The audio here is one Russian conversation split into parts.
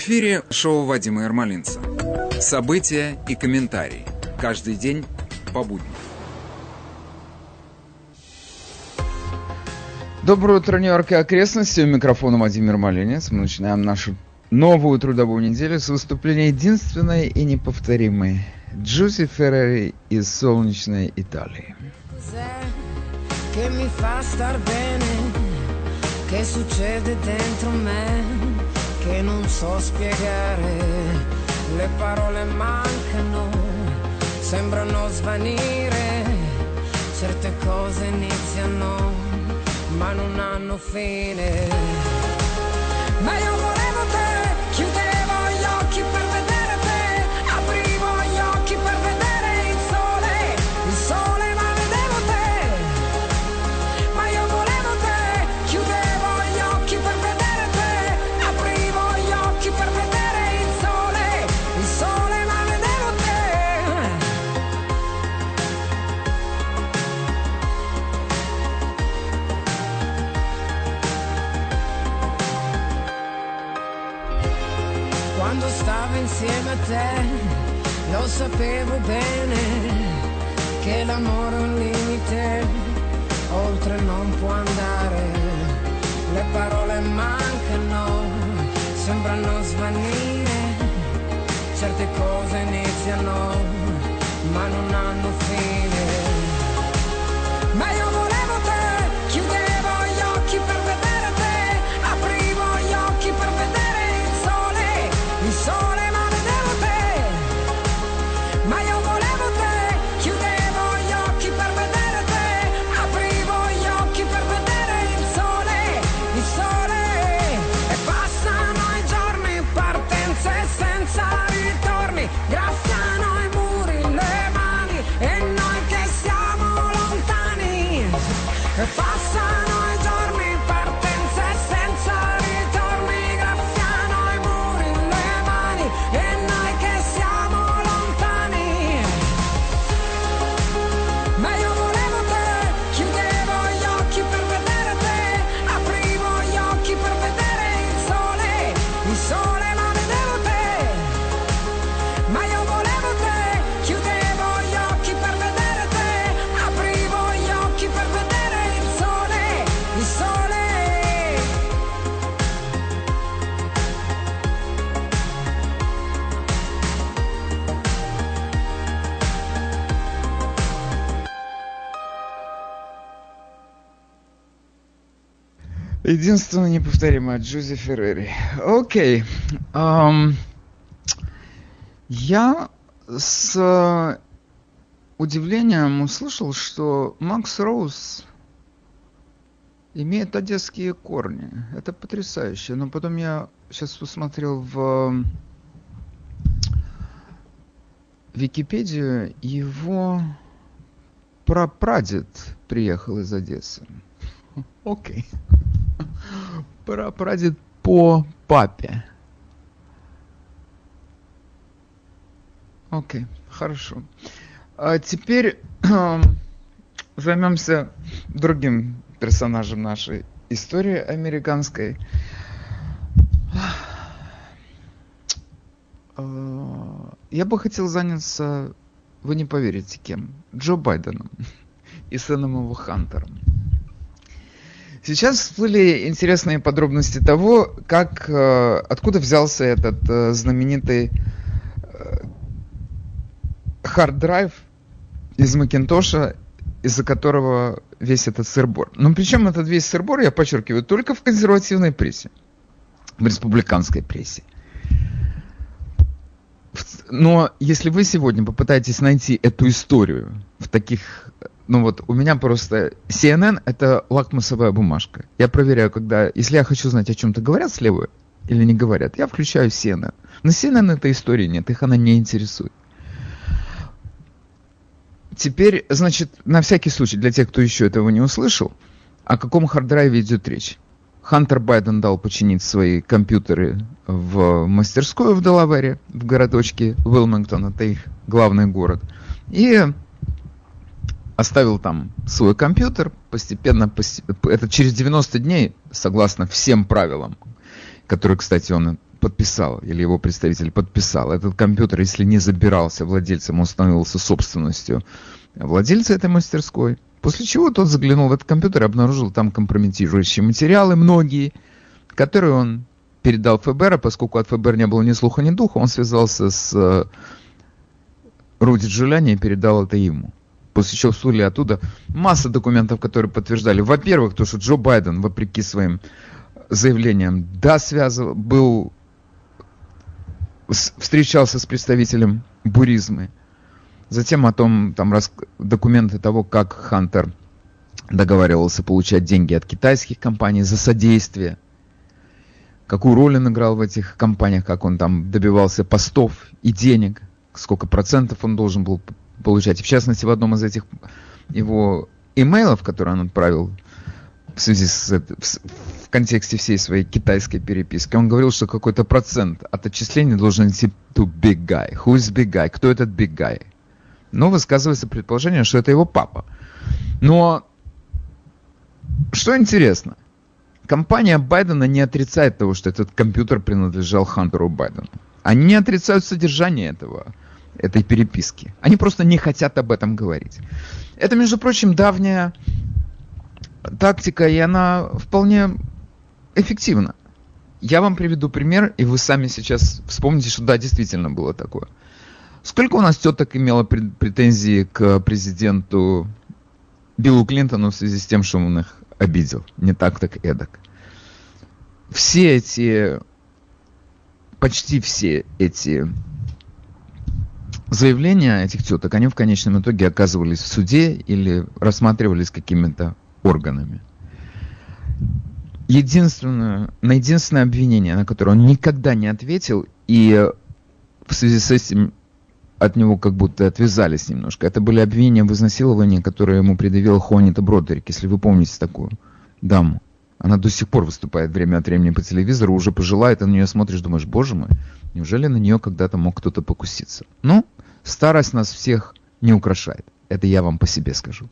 В эфире шоу Вадима Ермолинца. События и комментарии. Каждый день по будням. Доброе утро, Нью-Йорк и окрестности. У микрофона Владимир Малинец. Мы начинаем нашу новую трудовую неделю с выступления единственной и неповторимой Джузи Феррери из солнечной Италии. che mi fa star bene, che succede dentro me, che non so spiegare, le parole mancano, sembrano svanire, certe cose iniziano, ma non hanno fine. Ma io volevo sapevo bene che l'amore è un limite, oltre non può andare. Le parole mancano, sembrano svanire, certe cose iniziano, ma non hanno fine. Единственная неповторимая Джузи Феррери. Окей. Ам, я с э, удивлением услышал, что Макс Роуз имеет одесские корни. Это потрясающе. Но потом я сейчас посмотрел в Википедию, его прапрадед приехал из Одессы. Окей. Прапрадед по папе. Окей, хорошо. А теперь займемся другим персонажем нашей истории американской. А, Я бы хотел заняться, вы не поверите кем, Джо Байденом и сыном его Хантером. Сейчас всплыли интересные подробности того, как, э, откуда взялся этот э, знаменитый hard drive из Макинтоша, из-за которого весь этот сырбор. Но причем этот весь сырбор, я подчеркиваю, только в консервативной прессе, в республиканской прессе. Но если вы сегодня попытаетесь найти эту историю в таких... Ну вот, у меня просто CNN это лакмусовая бумажка. Я проверяю, когда... Если я хочу знать, о чем-то говорят слева или не говорят, я включаю CNN. На CNN этой истории нет, их она не интересует. Теперь, значит, на всякий случай, для тех, кто еще этого не услышал, о каком харддрайве идет речь? Хантер Байден дал починить свои компьютеры в мастерскую в Делавере, в городочке Уилмингтон, это их главный город. И оставил там свой компьютер, постепенно, посте- это через 90 дней, согласно всем правилам, которые, кстати, он подписал, или его представитель подписал. Этот компьютер, если не забирался владельцем, он становился собственностью владельца этой мастерской. После чего тот заглянул в этот компьютер и обнаружил там компрометирующие материалы, многие, которые он передал ФБР, а поскольку от ФБР не было ни слуха, ни духа, он связался с э, Руди Джулиани и передал это ему. После чего всплыли оттуда масса документов, которые подтверждали, во-первых, то, что Джо Байден, вопреки своим заявлениям, да, связывал, был, встречался с представителем буризмы. Затем о том, там, рас, документы того, как Хантер договаривался получать деньги от китайских компаний за содействие какую роль он играл в этих компаниях, как он там добивался постов и денег, сколько процентов он должен был получать. В частности, в одном из этих его имейлов, который он отправил в связи с в контексте всей своей китайской переписки, он говорил, что какой-то процент от отчисления должен идти to big guy. Who is big guy? Кто этот big guy? Но высказывается предположение, что это его папа. Но что интересно, компания Байдена не отрицает того, что этот компьютер принадлежал Хантеру Байдену. Они не отрицают содержание этого, этой переписки. Они просто не хотят об этом говорить. Это, между прочим, давняя тактика, и она вполне эффективна. Я вам приведу пример, и вы сами сейчас вспомните, что да, действительно было такое. Сколько у нас теток имело претензии к президенту Биллу Клинтону в связи с тем, что он их обидел? Не так, так эдак все эти, почти все эти заявления этих теток, они в конечном итоге оказывались в суде или рассматривались какими-то органами. Единственное, на единственное обвинение, на которое он никогда не ответил, и в связи с этим от него как будто отвязались немножко. Это были обвинения в изнасиловании, которые ему предъявил Хуанита Бродерик, если вы помните такую даму. Она до сих пор выступает время от времени по телевизору, уже пожилая, ты на нее смотришь, думаешь, боже мой, неужели на нее когда-то мог кто-то покуситься? Ну, старость нас всех не украшает. Это я вам по себе скажу.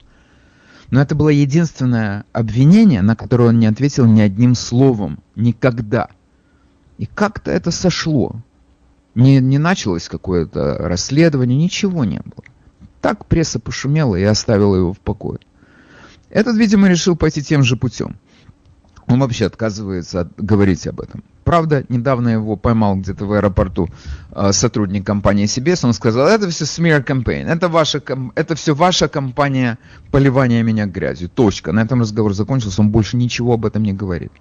Но это было единственное обвинение, на которое он не ответил ни одним словом. Никогда. И как-то это сошло. Не, не началось какое-то расследование, ничего не было. Так пресса пошумела и оставила его в покое. Этот, видимо, решил пойти тем же путем. Он вообще отказывается от, говорить об этом. Правда, недавно его поймал где-то в аэропорту э, сотрудник компании CBS. Он сказал, это все smear campaign, это, ваша, это все ваша компания поливания меня грязью. Точка. На этом разговор закончился, он больше ничего об этом не говорит.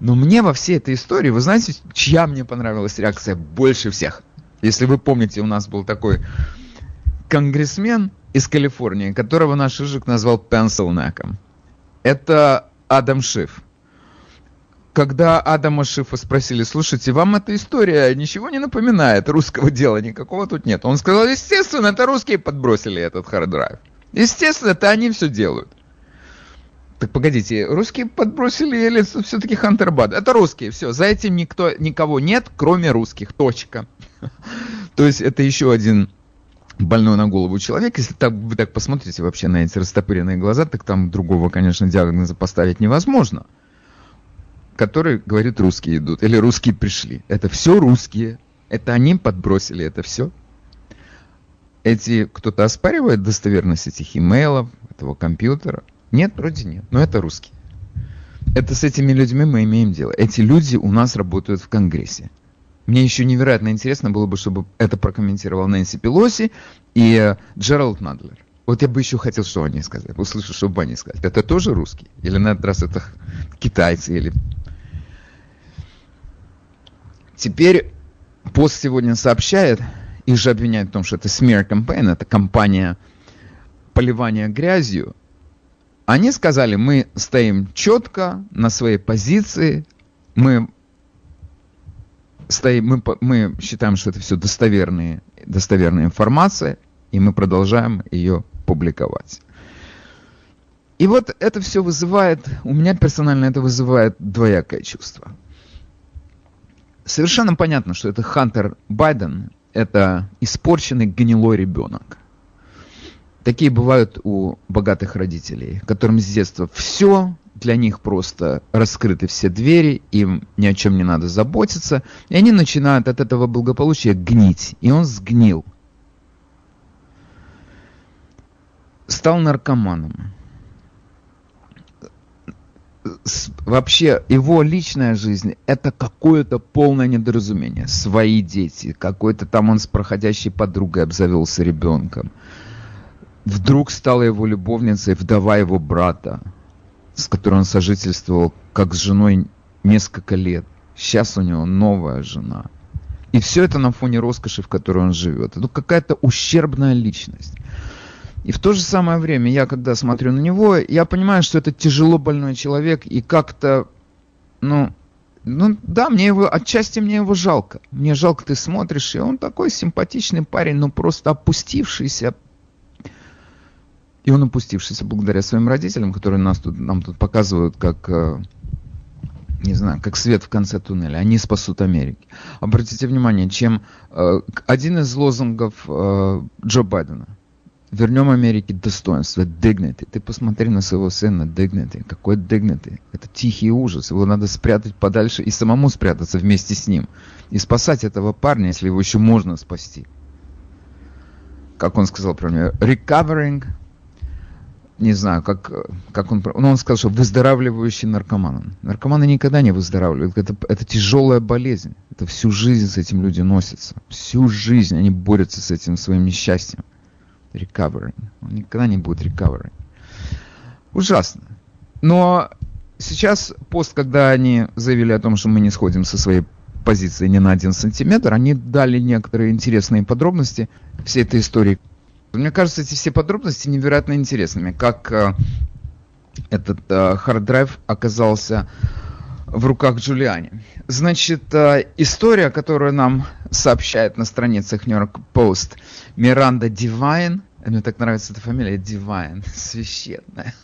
Но мне во всей этой истории, вы знаете, чья мне понравилась реакция больше всех? Если вы помните, у нас был такой конгрессмен из Калифорнии, которого наш Ижик назвал pencil neck ом. Это Адам Шиф. Когда Адама Шифа спросили, слушайте, вам эта история ничего не напоминает, русского дела никакого тут нет. Он сказал, естественно, это русские подбросили этот hard drive. Естественно, это они все делают. Так погодите, русские подбросили или все-таки Хантербад? Это русские, все, за этим никто, никого нет, кроме русских, точка. То есть это еще один больной на голову человек, если так, вы так посмотрите вообще на эти растопыренные глаза, так там другого, конечно, диагноза поставить невозможно. Который говорит, русские идут, или русские пришли. Это все русские. Это они подбросили это все. Эти, кто-то оспаривает достоверность этих имейлов, этого компьютера? Нет, вроде нет. Но это русские. Это с этими людьми мы имеем дело. Эти люди у нас работают в Конгрессе. Мне еще невероятно интересно было бы, чтобы это прокомментировал Нэнси Пелоси и э, Джеральд Надлер. Вот я бы еще хотел, что они сказали. Услышу, что бы они сказали. Это тоже русские? Или на этот раз это китайцы? Или... Теперь пост сегодня сообщает, их же обвиняют в том, что это smear campaign, это кампания поливания грязью. Они сказали, мы стоим четко на своей позиции, мы стоим, мы, мы считаем, что это все достоверные, достоверная информация, и мы продолжаем ее публиковать. И вот это все вызывает, у меня персонально это вызывает двоякое чувство. Совершенно понятно, что это Хантер Байден, это испорченный гнилой ребенок. Такие бывают у богатых родителей, которым с детства все для них просто раскрыты все двери, им ни о чем не надо заботиться, и они начинают от этого благополучия гнить. И он сгнил. Стал наркоманом. Вообще, его личная жизнь – это какое-то полное недоразумение. Свои дети, какой-то там он с проходящей подругой обзавелся ребенком. Вдруг стала его любовницей вдова его брата с которой он сожительствовал как с женой несколько лет. Сейчас у него новая жена. И все это на фоне роскоши, в которой он живет. Это какая-то ущербная личность. И в то же самое время, я когда смотрю на него, я понимаю, что это тяжело больной человек, и как-то, ну, ну да, мне его, отчасти мне его жалко. Мне жалко, ты смотришь, и он такой симпатичный парень, но просто опустившийся, и он опустившийся благодаря своим родителям, которые нас тут, нам тут показывают как, э, не знаю, как свет в конце туннеля. Они спасут Америки. Обратите внимание, чем э, один из лозунгов э, Джо Байдена. Вернем Америке достоинство, dignity. Ты посмотри на своего сына, dignity. Какой dignity? Это тихий ужас. Его надо спрятать подальше и самому спрятаться вместе с ним. И спасать этого парня, если его еще можно спасти. Как он сказал про recovering не знаю, как, как он... Ну, он сказал, что выздоравливающий наркоман. Наркоманы никогда не выздоравливают. Это, это тяжелая болезнь. Это всю жизнь с этим люди носятся. Всю жизнь они борются с этим своим несчастьем. Recovering. Он никогда не будет recovering. Ужасно. Но сейчас, пост, когда они заявили о том, что мы не сходим со своей позиции ни на один сантиметр, они дали некоторые интересные подробности всей этой истории. Мне кажется, эти все подробности невероятно интересными. Как э, этот э, hard drive оказался в руках Джулиани. Значит, э, история, которую нам сообщает на страницах New York Post Миранда Дивайн, мне так нравится эта фамилия, Дивайн, священная.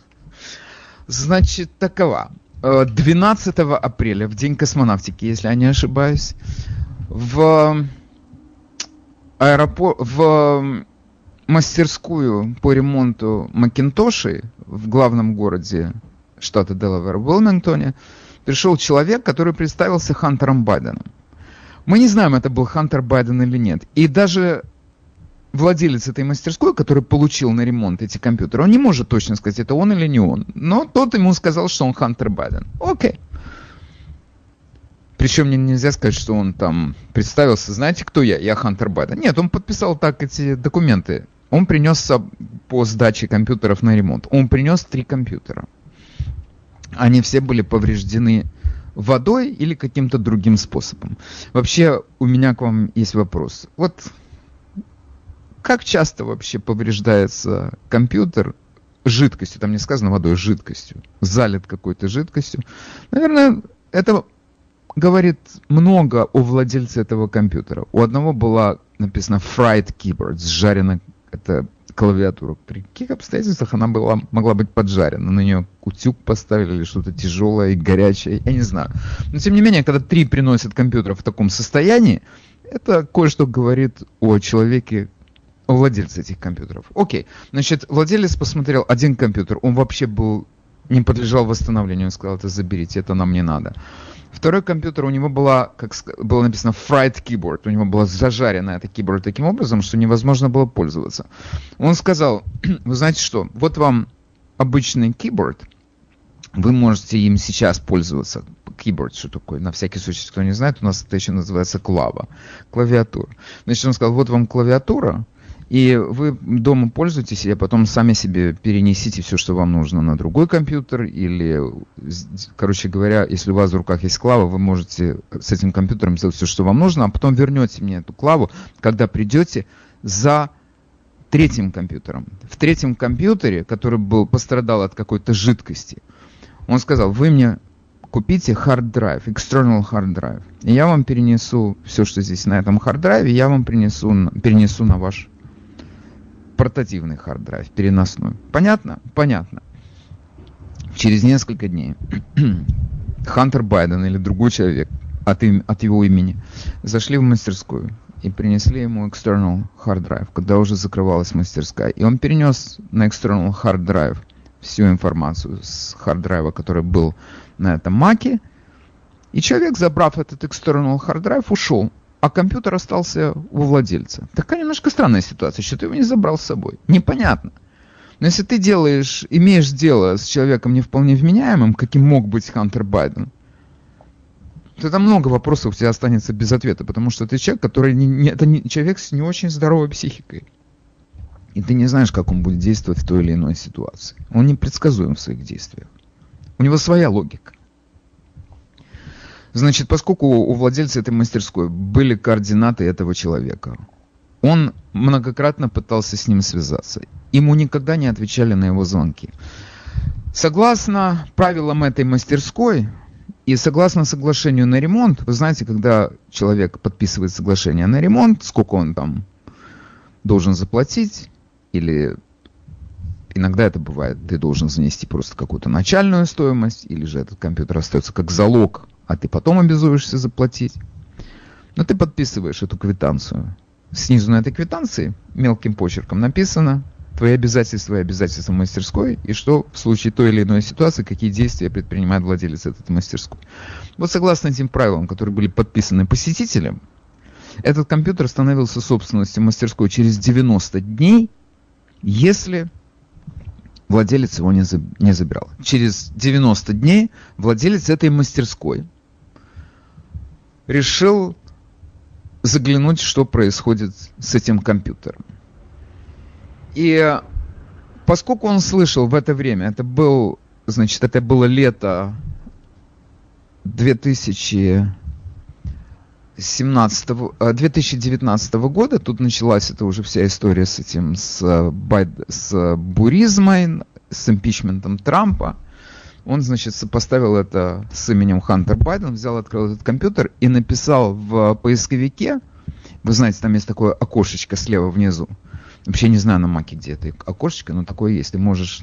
Значит, такова. 12 э, апреля, в день космонавтики, если я не ошибаюсь, в аэропорт, в мастерскую по ремонту Макинтошей в главном городе штата Делавер, в Уилмингтоне, пришел человек, который представился Хантером Байденом. Мы не знаем, это был Хантер Байден или нет. И даже владелец этой мастерской, который получил на ремонт эти компьютеры, он не может точно сказать, это он или не он. Но тот ему сказал, что он Хантер Байден. Окей. Причем мне нельзя сказать, что он там представился, знаете, кто я? Я Хантер Байден. Нет, он подписал так эти документы он принес по сдаче компьютеров на ремонт. Он принес три компьютера. Они все были повреждены водой или каким-то другим способом. Вообще, у меня к вам есть вопрос. Вот как часто вообще повреждается компьютер жидкостью, там не сказано водой, жидкостью, залит какой-то жидкостью. Наверное, это говорит много о владельце этого компьютера. У одного была написано fried keyboard, сжаренная это клавиатура. При каких обстоятельствах она была, могла быть поджарена? На нее утюг поставили или что-то тяжелое и горячее, я не знаю. Но тем не менее, когда три приносят компьютер в таком состоянии, это кое-что говорит о человеке, о владельце этих компьютеров. Окей, значит, владелец посмотрел один компьютер, он вообще был, не подлежал восстановлению, он сказал, это заберите, это нам не надо. Второй компьютер, у него была, как было написано, fried keyboard. У него была зажаренная эта keyboard таким образом, что невозможно было пользоваться. Он сказал, вы знаете что, вот вам обычный keyboard, вы можете им сейчас пользоваться. Keyboard, что такое? На всякий случай, кто не знает, у нас это еще называется клава. Клавиатура. Значит, он сказал, вот вам клавиатура, и вы дома пользуетесь, и потом сами себе перенесите все, что вам нужно на другой компьютер. Или, короче говоря, если у вас в руках есть клава, вы можете с этим компьютером сделать все, что вам нужно, а потом вернете мне эту клаву, когда придете за третьим компьютером. В третьем компьютере, который был, пострадал от какой-то жидкости, он сказал, вы мне купите hard drive, external hard drive. И я вам перенесу все, что здесь на этом hard drive, я вам принесу, перенесу на ваш портативный hard drive, переносной. Понятно? Понятно. Через несколько дней Хантер Байден или другой человек от, им, от его имени зашли в мастерскую и принесли ему external hard drive, когда уже закрывалась мастерская. И он перенес на external hard drive всю информацию с hard drive а, который был на этом маке. И человек, забрав этот external hard drive, ушел, а компьютер остался у владельца. Такая немножко странная ситуация, что ты его не забрал с собой. Непонятно. Но если ты делаешь, имеешь дело с человеком не вполне вменяемым, каким мог быть Хантер Байден, то там много вопросов у тебя останется без ответа, потому что ты человек, который не, не, это не, человек с не очень здоровой психикой. И ты не знаешь, как он будет действовать в той или иной ситуации. Он непредсказуем в своих действиях. У него своя логика. Значит, поскольку у владельца этой мастерской были координаты этого человека, он многократно пытался с ним связаться. Ему никогда не отвечали на его звонки. Согласно правилам этой мастерской и согласно соглашению на ремонт, вы знаете, когда человек подписывает соглашение на ремонт, сколько он там должен заплатить, или иногда это бывает, ты должен занести просто какую-то начальную стоимость, или же этот компьютер остается как залог, а ты потом обязуешься заплатить. Но ты подписываешь эту квитанцию. Снизу на этой квитанции мелким почерком написано твои обязательства и обязательства мастерской, и что в случае той или иной ситуации, какие действия предпринимает владелец этой мастерской. Вот согласно этим правилам, которые были подписаны посетителем, этот компьютер становился собственностью мастерской через 90 дней, если владелец его не, за, не забирал. Через 90 дней владелец этой мастерской решил заглянуть, что происходит с этим компьютером. И поскольку он слышал в это время, это был, значит, это было лето 2017, 2019 э, года, тут началась это уже вся история с этим, с, с буризмой, с импичментом Трампа. Он, значит, сопоставил это с именем Хантер Байден, взял, открыл этот компьютер и написал в поисковике, вы знаете, там есть такое окошечко слева внизу, Вообще не знаю на маке, где это окошечко, но такое есть. Ты можешь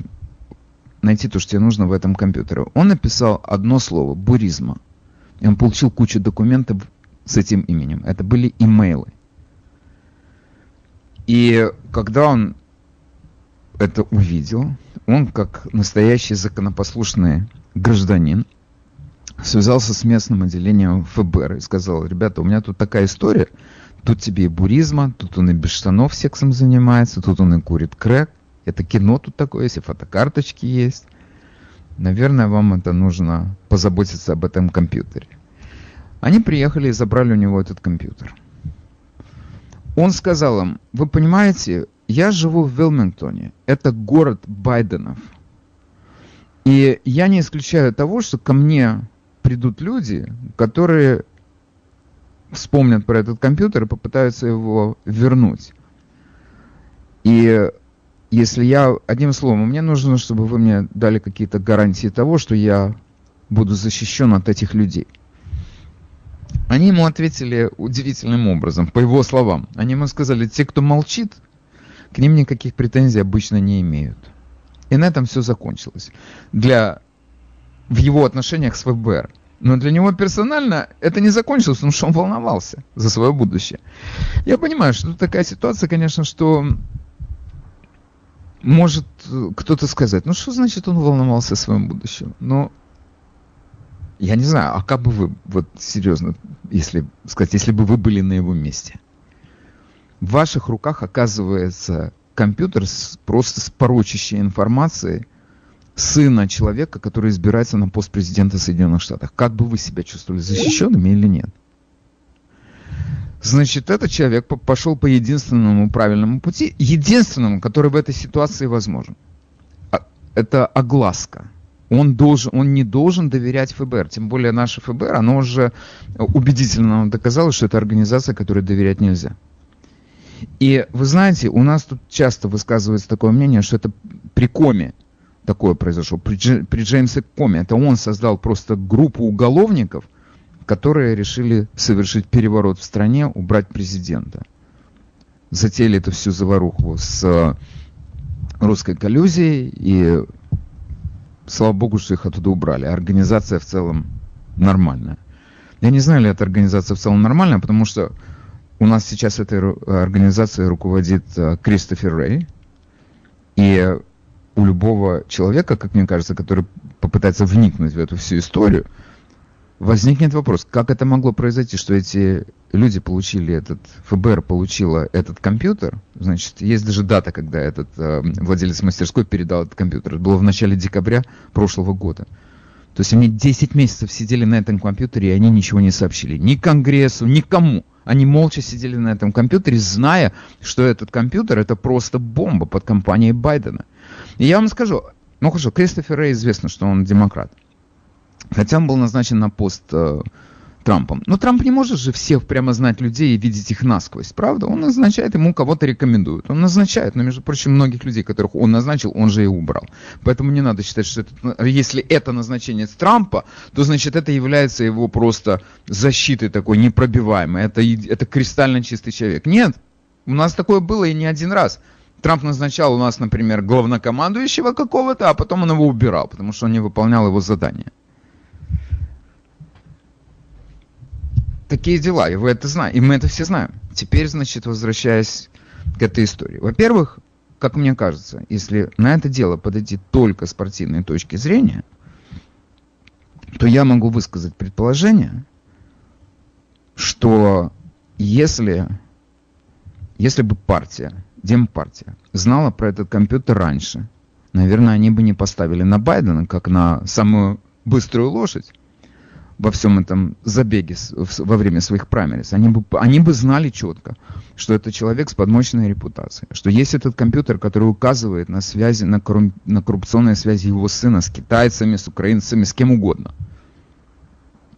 найти то, что тебе нужно в этом компьютере. Он написал одно слово – буризма. И он получил кучу документов с этим именем. Это были имейлы. И когда он это увидел, он, как настоящий законопослушный гражданин, связался с местным отделением ФБР и сказал, ребята, у меня тут такая история – Тут тебе и буризма, тут он и без штанов сексом занимается, тут он и курит крэк. Это кино тут такое есть, и фотокарточки есть. Наверное, вам это нужно позаботиться об этом компьютере. Они приехали и забрали у него этот компьютер. Он сказал им, вы понимаете, я живу в Вилмингтоне. Это город Байденов. И я не исключаю того, что ко мне придут люди, которые вспомнят про этот компьютер и попытаются его вернуть. И если я, одним словом, мне нужно, чтобы вы мне дали какие-то гарантии того, что я буду защищен от этих людей. Они ему ответили удивительным образом, по его словам. Они ему сказали, те, кто молчит, к ним никаких претензий обычно не имеют. И на этом все закончилось. Для, в его отношениях с ФБР. Но для него персонально это не закончилось, потому что он волновался за свое будущее. Я понимаю, что тут такая ситуация, конечно, что может кто-то сказать, ну что значит он волновался о своем будущем? Но я не знаю, а как бы вы, вот серьезно, если сказать, если бы вы были на его месте? В ваших руках оказывается компьютер с, просто с порочащей информацией, сына человека, который избирается на пост президента Соединенных Штатов. Как бы вы себя чувствовали, защищенными или нет? Значит, этот человек пошел по единственному правильному пути, единственному, который в этой ситуации возможен. А, это огласка. Он, должен, он не должен доверять ФБР. Тем более наше ФБР, оно уже убедительно доказало, что это организация, которой доверять нельзя. И вы знаете, у нас тут часто высказывается такое мнение, что это при коме такое произошло. При, при Джеймсе Коме. Это он создал просто группу уголовников, которые решили совершить переворот в стране, убрать президента. Затеяли эту всю заваруху с э, русской коллюзией, и слава богу, что их оттуда убрали. Организация в целом нормальная. Я не знаю, ли эта организация в целом нормальная, потому что у нас сейчас этой организацией руководит э, Кристофер Рэй, и у любого человека, как мне кажется, который попытается вникнуть в эту всю историю, возникнет вопрос, как это могло произойти, что эти люди получили этот, ФБР получила этот компьютер, значит, есть даже дата, когда этот э, владелец мастерской передал этот компьютер. Это было в начале декабря прошлого года. То есть они 10 месяцев сидели на этом компьютере, и они ничего не сообщили. Ни Конгрессу, никому. Они молча сидели на этом компьютере, зная, что этот компьютер это просто бомба под компанией Байдена. И я вам скажу, ну хорошо, Кристофер Рэй известно, что он демократ. Хотя он был назначен на пост э, Трампом. Но Трамп не может же всех прямо знать людей и видеть их насквозь, правда? Он назначает, ему кого-то рекомендует. Он назначает, но, между прочим, многих людей, которых он назначил, он же и убрал. Поэтому не надо считать, что это, если это назначение Трампа, то, значит, это является его просто защитой такой непробиваемой. Это, это кристально чистый человек. Нет, у нас такое было и не один раз. Трамп назначал у нас, например, главнокомандующего какого-то, а потом он его убирал, потому что он не выполнял его задания. Такие дела, и вы это знаете, и мы это все знаем. Теперь, значит, возвращаясь к этой истории. Во-первых, как мне кажется, если на это дело подойти только с спортивной точки зрения, то я могу высказать предположение, что если, если бы партия, Демпартия, знала про этот компьютер раньше, наверное, они бы не поставили на Байдена как на самую быструю лошадь, во всем этом забеге во время своих праймерис, они бы, они бы знали четко, что это человек с подмощенной репутацией, что есть этот компьютер, который указывает на связи, на, коррум, на коррупционные связи его сына с китайцами, с украинцами, с кем угодно.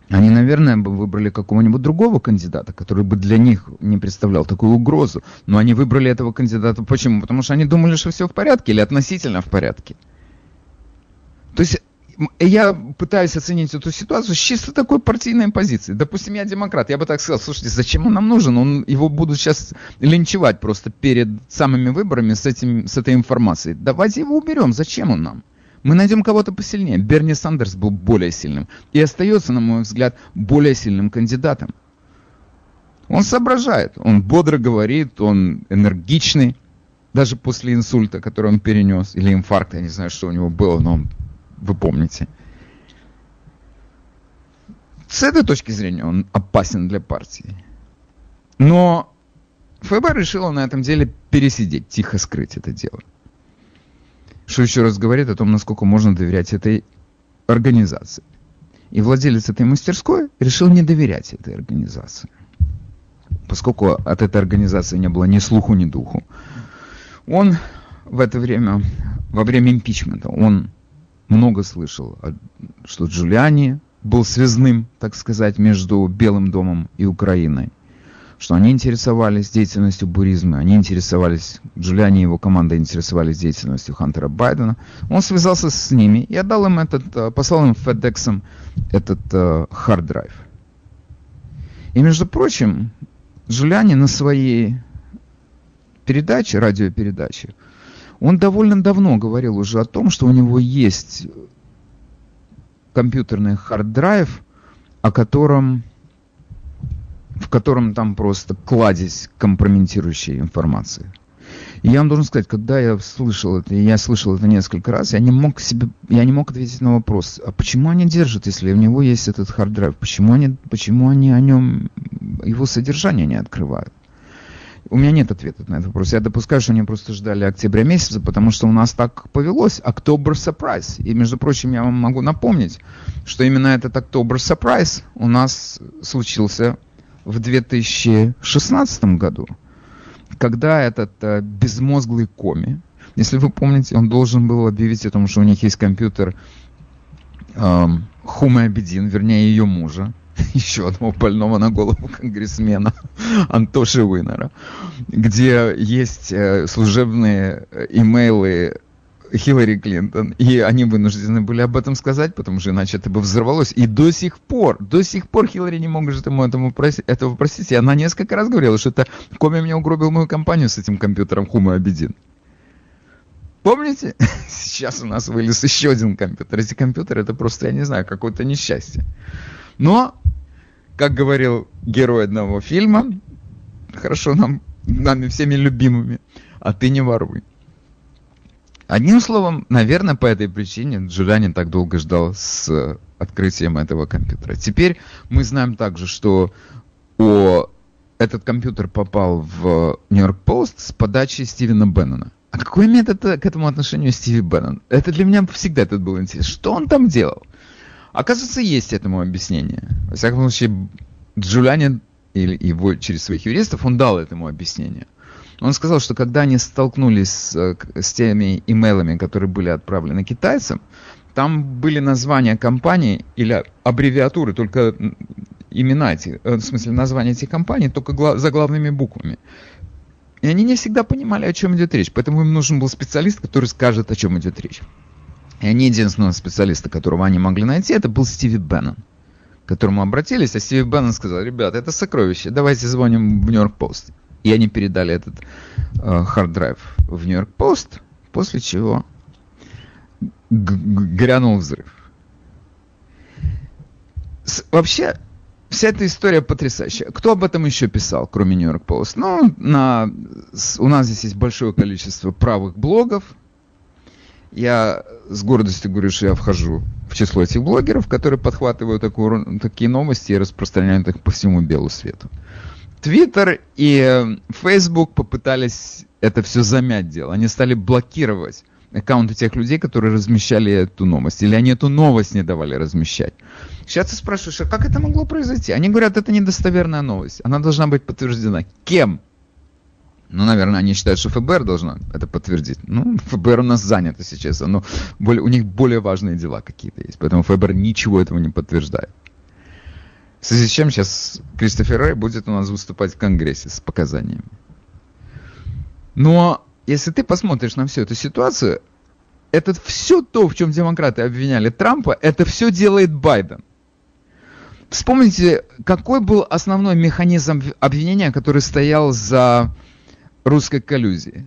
Они, наверное, бы выбрали какого-нибудь другого кандидата, который бы для них не представлял такую угрозу. Но они выбрали этого кандидата. Почему? Потому что они думали, что все в порядке или относительно в порядке. То есть я пытаюсь оценить эту ситуацию с чисто такой партийной позиции. Допустим, я демократ, я бы так сказал, слушайте, зачем он нам нужен? Он, его будут сейчас линчевать просто перед самыми выборами с, этим, с этой информацией. Давайте его уберем, зачем он нам? Мы найдем кого-то посильнее. Берни Сандерс был более сильным и остается, на мой взгляд, более сильным кандидатом. Он соображает, он бодро говорит, он энергичный, даже после инсульта, который он перенес, или инфаркта, я не знаю, что у него было, но он вы помните. С этой точки зрения он опасен для партии. Но ФБР решила на этом деле пересидеть, тихо скрыть это дело. Что еще раз говорит о том, насколько можно доверять этой организации. И владелец этой мастерской решил не доверять этой организации. Поскольку от этой организации не было ни слуху, ни духу. Он в это время, во время импичмента, он много слышал, что Джулиани был связным, так сказать, между Белым домом и Украиной. Что они интересовались деятельностью буризма, они интересовались, Джулиани и его команда интересовались деятельностью Хантера Байдена. Он связался с ними и отдал им этот, э, послал им FedEx этот hard drive. Э, и, между прочим, Джулиани на своей передаче, радиопередаче, он довольно давно говорил уже о том, что у него есть компьютерный hard drive, о котором, в котором там просто кладезь компрометирующей информации. И я вам должен сказать, когда я слышал это, я слышал это несколько раз, я не мог себе, я не мог ответить на вопрос, а почему они держат, если у него есть этот hard drive, почему они, почему они о нем, его содержание не открывают? У меня нет ответа на этот вопрос. Я допускаю, что они просто ждали октября месяца, потому что у нас так повелось. October Surprise. И, между прочим, я вам могу напомнить, что именно этот October Surprise у нас случился в 2016 году, когда этот э, безмозглый коми, если вы помните, он должен был объявить о том, что у них есть компьютер э, Хумы Абедин, вернее ее мужа, еще одного больного на голову конгрессмена Антоши Уинера, где есть э, служебные э, имейлы Хиллари Клинтон, и они вынуждены были об этом сказать, потому что иначе это бы взорвалось. И до сих пор, до сих пор Хиллари не может ему этому простить, этого простить. И она несколько раз говорила, что это Коми мне угробил мою компанию с этим компьютером Хума Абедин. Помните? Сейчас у нас вылез еще один компьютер. Эти компьютеры это просто, я не знаю, какое-то несчастье. Но как говорил герой одного фильма, хорошо нам, нами всеми любимыми, а ты не воруй. Одним словом, наверное, по этой причине Джулиани так долго ждал с открытием этого компьютера. Теперь мы знаем также, что о, этот компьютер попал в Нью-Йорк Пост с подачи Стивена Беннона. А какое имеет это к этому отношение Стиви Беннон? Это для меня всегда этот был интерес. Что он там делал? Оказывается, есть этому объяснение. Во всяком случае, Джулиани или его через своих юристов, он дал этому объяснение. Он сказал, что когда они столкнулись с, э, с теми имейлами, которые были отправлены китайцам, там были названия компаний или аббревиатуры, только имена эти, э, в смысле названия этих компаний, только гла- за главными буквами. И они не всегда понимали, о чем идет речь. Поэтому им нужен был специалист, который скажет, о чем идет речь. И они единственного специалиста, которого они могли найти, это был Стиви Беннон, к которому обратились, а Стиви Беннон сказал, ребята, это сокровище, давайте звоним в New York Post. И они передали этот hard drive э, в New York Post, после чего грянул взрыв. С, вообще, вся эта история потрясающая. Кто об этом еще писал, кроме New York Post? Ну, на, у нас здесь есть большое количество правых блогов. Я с гордостью говорю, что я вхожу в число этих блогеров, которые подхватывают такую, такие новости и распространяют их по всему белу свету. Твиттер и Фейсбук попытались это все замять дело. Они стали блокировать аккаунты тех людей, которые размещали эту новость. Или они эту новость не давали размещать. Сейчас ты спрашиваешь, а как это могло произойти? Они говорят, это недостоверная новость. Она должна быть подтверждена. Кем? Ну, наверное, они считают, что ФБР должно это подтвердить. Ну, ФБР у нас занято сейчас. Но более, у них более важные дела какие-то есть. Поэтому ФБР ничего этого не подтверждает. В связи с чем сейчас Кристофер Рэй будет у нас выступать в Конгрессе с показаниями. Но если ты посмотришь на всю эту ситуацию, это все то, в чем демократы обвиняли Трампа, это все делает Байден. Вспомните, какой был основной механизм обвинения, который стоял за русской коллюзией.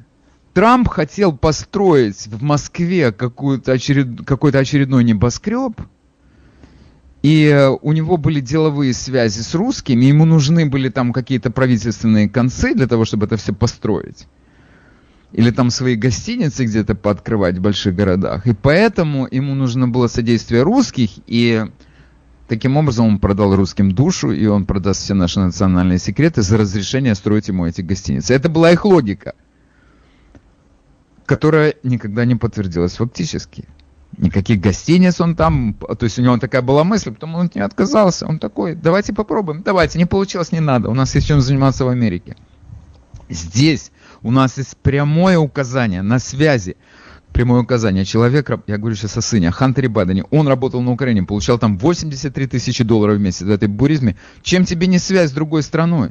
Трамп хотел построить в Москве какой-то очеред... какой очередной небоскреб, и у него были деловые связи с русскими, ему нужны были там какие-то правительственные концы для того, чтобы это все построить. Или там свои гостиницы где-то пооткрывать в больших городах. И поэтому ему нужно было содействие русских, и таким образом он продал русским душу, и он продаст все наши национальные секреты за разрешение строить ему эти гостиницы. Это была их логика, которая никогда не подтвердилась фактически никаких гостиниц он там, то есть у него такая была мысль, потом он не отказался, он такой, давайте попробуем, давайте, не получилось, не надо, у нас есть чем заниматься в Америке. Здесь у нас есть прямое указание на связи, прямое указание. Человек, я говорю сейчас о сыне, Хантере Бадене, он работал на Украине, получал там 83 тысячи долларов в месяц в этой буризме. Чем тебе не связь с другой страной?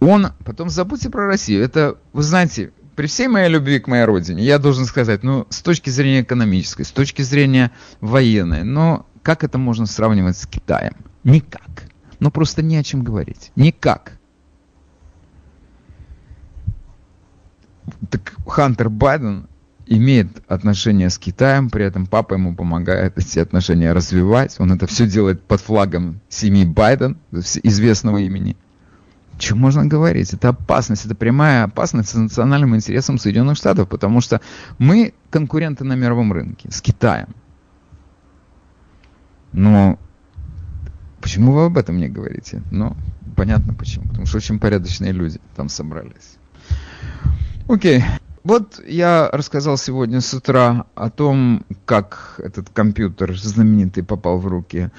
Он, потом забудьте про Россию, это, вы знаете, при всей моей любви к моей родине, я должен сказать, ну, с точки зрения экономической, с точки зрения военной, но как это можно сравнивать с Китаем? Никак. Ну, просто не о чем говорить. Никак. Так Хантер Байден имеет отношения с Китаем, при этом папа ему помогает эти отношения развивать. Он это все делает под флагом семьи Байден, известного имени – чем можно говорить? Это опасность, это прямая опасность с национальным интересом Соединенных Штатов, потому что мы конкуренты на мировом рынке с Китаем. Но почему вы об этом не говорите? Ну, понятно почему. Потому что очень порядочные люди там собрались. Окей. Вот я рассказал сегодня с утра о том, как этот компьютер знаменитый попал в руки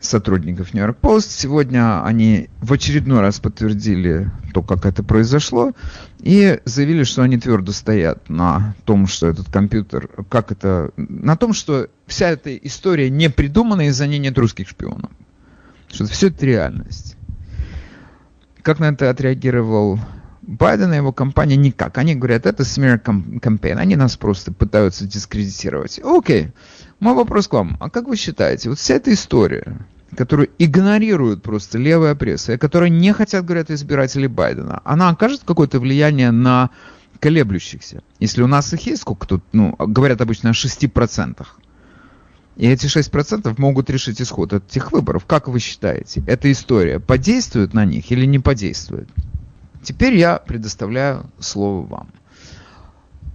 сотрудников New York Post. Сегодня они в очередной раз подтвердили то, как это произошло, и заявили, что они твердо стоят на том, что этот компьютер, как это, на том, что вся эта история не придумана, и за ней нет русских шпионов. Что все это реальность. Как на это отреагировал Байден и его компания? Никак. Они говорят, это smear campaign. Они нас просто пытаются дискредитировать. Окей. Мой вопрос к вам. А как вы считаете, вот вся эта история, которую игнорируют просто левая пресса, и которая не хотят, говорят, избиратели Байдена, она окажет какое-то влияние на колеблющихся? Если у нас их есть сколько-то, ну, говорят обычно о 6%. И эти 6% могут решить исход этих выборов. Как вы считаете, эта история подействует на них или не подействует? Теперь я предоставляю слово вам.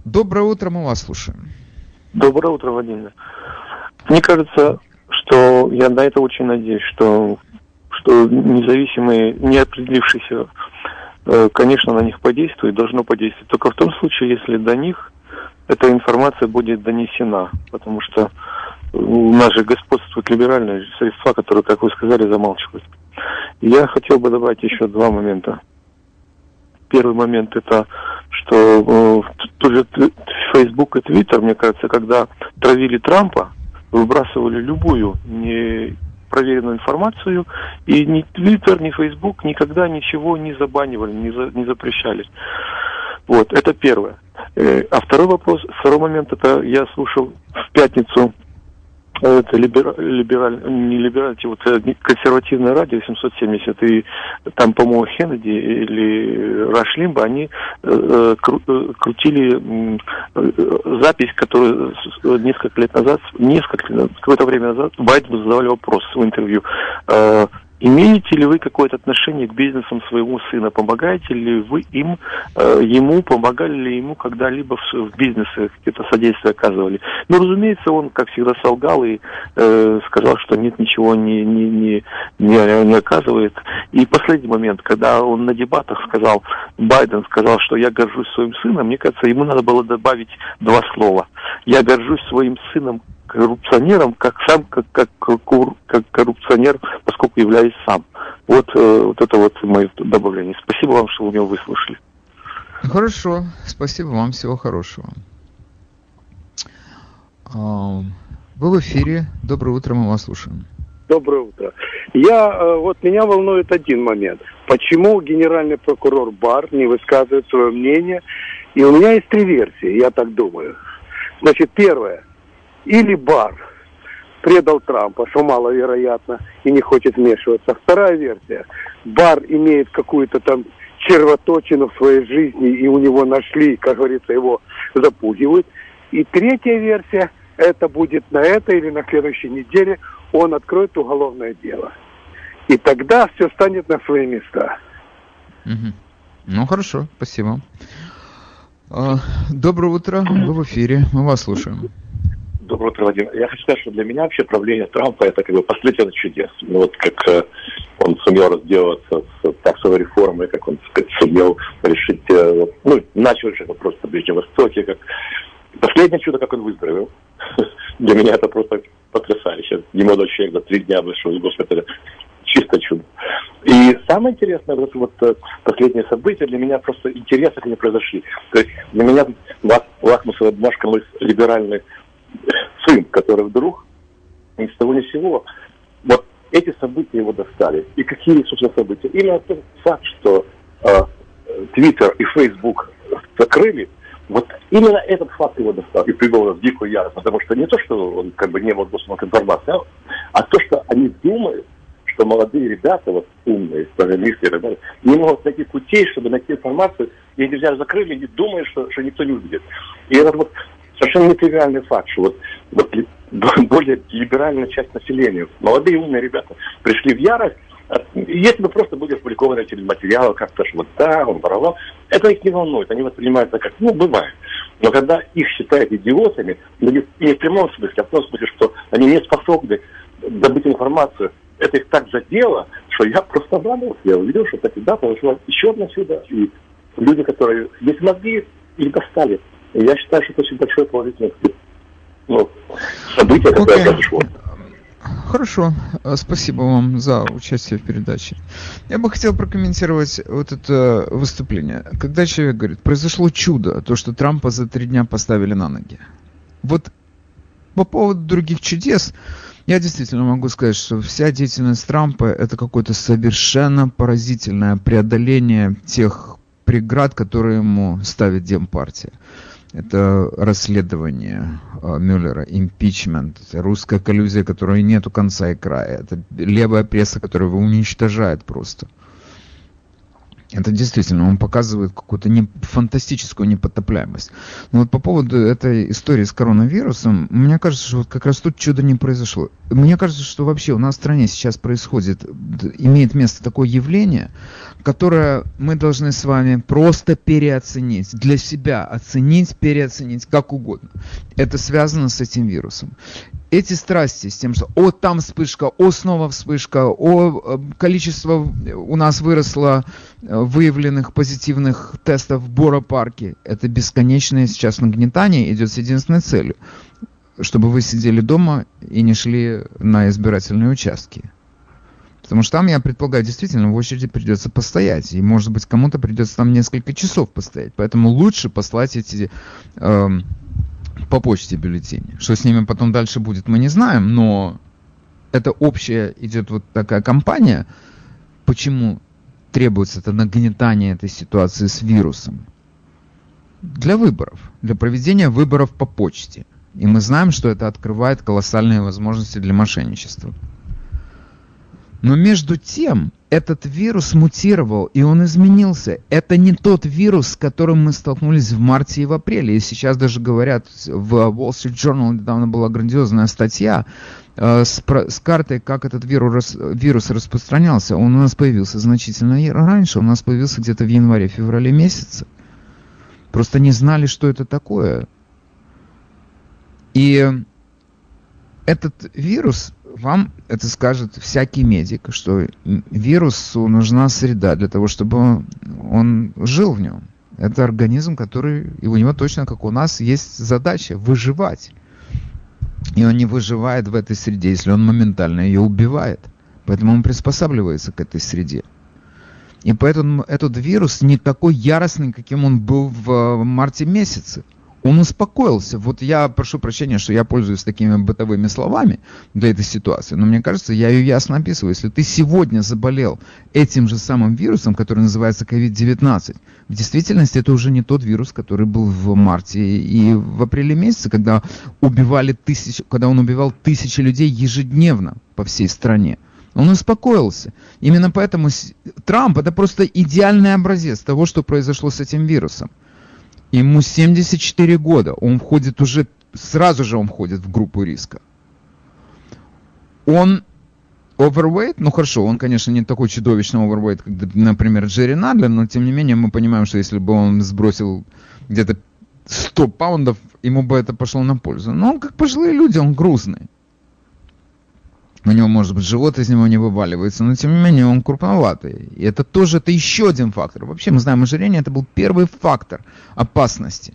Доброе утро, мы вас слушаем. Доброе утро, Владимир. Мне кажется, что я на это очень надеюсь, что, что независимые, не определившиеся, э, конечно, на них подействует, должно подействовать. Только в том случае, если до них эта информация будет донесена. Потому что у нас же господствуют либеральные средства, которые, как вы сказали, замалчивают. Я хотел бы добавить еще два момента. Первый момент это, что э, тоже Facebook и Twitter, мне кажется, когда травили Трампа, выбрасывали любую не проверенную информацию, и ни Twitter, ни Facebook никогда ничего не забанивали, не, за, не запрещали. Вот, это первое. Э, а второй вопрос, второй момент, это я слушал в пятницу это либераль, либераль, не либераль, вот э, консервативное радио 770, и там, по-моему, Хеннеди или Рашлимба, они э, кру, э, крутили э, запись, которую несколько лет назад, несколько, какое-то время назад Байдену задавали вопрос в интервью. Э, Имеете ли вы какое-то отношение к бизнесам своего сына? Помогаете ли вы им, э, ему, помогали ли ему когда-либо в, в какие-то содействия оказывали? Ну, разумеется, он, как всегда, солгал и э, сказал, что нет, ничего не, не, не, не, не оказывает. И последний момент, когда он на дебатах сказал, Байден сказал, что я горжусь своим сыном, мне кажется, ему надо было добавить два слова. Я горжусь своим сыном коррупционером, как сам, как, как, как коррупционер, поскольку являюсь сам. Вот, э, вот это вот мое добавление. Спасибо вам, что вы меня выслушали. Хорошо, спасибо вам, всего хорошего. А, вы в эфире. Доброе утро, мы вас слушаем. Доброе утро. Я, э, вот меня волнует один момент. Почему генеральный прокурор Бар не высказывает свое мнение? И у меня есть три версии, я так думаю. Значит, первое – или Бар предал Трампа, что маловероятно, и не хочет вмешиваться. Вторая версия. Бар имеет какую-то там червоточину в своей жизни, и у него нашли, как говорится, его запугивают. И третья версия, это будет на этой или на следующей неделе, он откроет уголовное дело. И тогда все станет на свои места. Угу. Ну хорошо, спасибо. А, доброе утро, вы в эфире, мы вас слушаем. Утро, Владимир. Я хочу сказать, что для меня вообще правление Трампа это как бы последствие чудес. Ну, вот как э, он сумел разделаться с таксовой реформой, как он, так сказать, сумел решить, э, ну, начал решать вопрос на Ближнем Востоке, как последнее чудо, как он выздоровел. Для меня это просто потрясающе. Не молодой человек за три дня вышел из госпиталя. Чисто чудо. И самое интересное, вот, вот э, последние события для меня просто интересно, как они произошли. То есть для меня лакмусовая бумажка мой либеральный сын, который вдруг ни с того ни с сего, вот эти события его достали. И какие, собственно, события? Именно тот факт, что Твиттер э, и Фейсбук закрыли, вот именно этот факт его достал и привел нас в дикую ярость, потому что не то, что он как бы не был доступа к информации, а, а то, что они думают, что молодые ребята, вот умные, программисты и так далее, не могут найти путей, чтобы найти информацию, и нельзя закрыли, и думают, что, что никто не увидит. И это вот совершенно нетривиальный факт, что вот, вот более либеральная часть населения, молодые умные ребята, пришли в ярость, если бы просто были опубликованы эти материалы, как-то, что вот да, он воровал, это их не волнует, они воспринимают это как, ну, бывает. Но когда их считают идиотами, ну, не, не в прямом смысле, а в том смысле, что они не способны добыть информацию, это их так задело, что я просто обрадовался, я увидел, что таки, да, произошло еще одно чудо, и люди, которые есть мозги, их достали. Я считаю, что это очень большое положительное ну, событие, которое okay. произошло. Хорошо, э, спасибо вам за участие в передаче. Я бы хотел прокомментировать вот это выступление. Когда человек говорит, произошло чудо, то, что Трампа за три дня поставили на ноги. Вот по поводу других чудес, я действительно могу сказать, что вся деятельность Трампа это какое-то совершенно поразительное преодоление тех преград, которые ему ставит Демпартия. Это расследование э, Мюллера, импичмент, русская коллюзия, которой нету конца и края. Это левая пресса, которая его уничтожает просто. Это действительно, он показывает какую-то не, фантастическую непотопляемость. Но вот по поводу этой истории с коронавирусом, мне кажется, что вот как раз тут чудо не произошло. Мне кажется, что вообще у нас в стране сейчас происходит, имеет место такое явление, которое мы должны с вами просто переоценить, для себя оценить, переоценить, как угодно. Это связано с этим вирусом эти страсти с тем, что о, там вспышка, о, снова вспышка, о, э, количество у нас выросло э, выявленных позитивных тестов в Боро-парке, это бесконечное сейчас нагнетание идет с единственной целью, чтобы вы сидели дома и не шли на избирательные участки. Потому что там, я предполагаю, действительно в очереди придется постоять. И, может быть, кому-то придется там несколько часов постоять. Поэтому лучше послать эти э, по почте бюллетени. Что с ними потом дальше будет, мы не знаем, но это общая идет вот такая кампания, почему требуется это нагнетание этой ситуации с вирусом. Для выборов, для проведения выборов по почте. И мы знаем, что это открывает колоссальные возможности для мошенничества. Но между тем, этот вирус мутировал, и он изменился. Это не тот вирус, с которым мы столкнулись в марте и в апреле. И сейчас даже говорят, в Wall Street Journal недавно была грандиозная статья э, с, с картой, как этот вирус, вирус распространялся. Он у нас появился значительно раньше, он у нас появился где-то в январе-феврале месяце. Просто не знали, что это такое. И этот вирус вам это скажет всякий медик, что вирусу нужна среда для того, чтобы он жил в нем. Это организм, который, и у него точно как у нас, есть задача выживать. И он не выживает в этой среде, если он моментально ее убивает. Поэтому он приспосабливается к этой среде. И поэтому этот вирус не такой яростный, каким он был в марте месяце он успокоился. Вот я прошу прощения, что я пользуюсь такими бытовыми словами для этой ситуации, но мне кажется, я ее ясно описываю. Если ты сегодня заболел этим же самым вирусом, который называется COVID-19, в действительности это уже не тот вирус, который был в марте и в апреле месяце, когда убивали тысячи, когда он убивал тысячи людей ежедневно по всей стране. Он успокоился. Именно поэтому Трамп это просто идеальный образец того, что произошло с этим вирусом. Ему 74 года. Он входит уже, сразу же он входит в группу риска. Он overweight, ну хорошо, он, конечно, не такой чудовищный overweight, как, например, Джерри Надлер, но тем не менее мы понимаем, что если бы он сбросил где-то 100 паундов, ему бы это пошло на пользу. Но он как пожилые люди, он грузный у него, может быть, живот из него не вываливается, но тем не менее он крупноватый. И это тоже это еще один фактор. Вообще мы знаем, ожирение это был первый фактор опасности.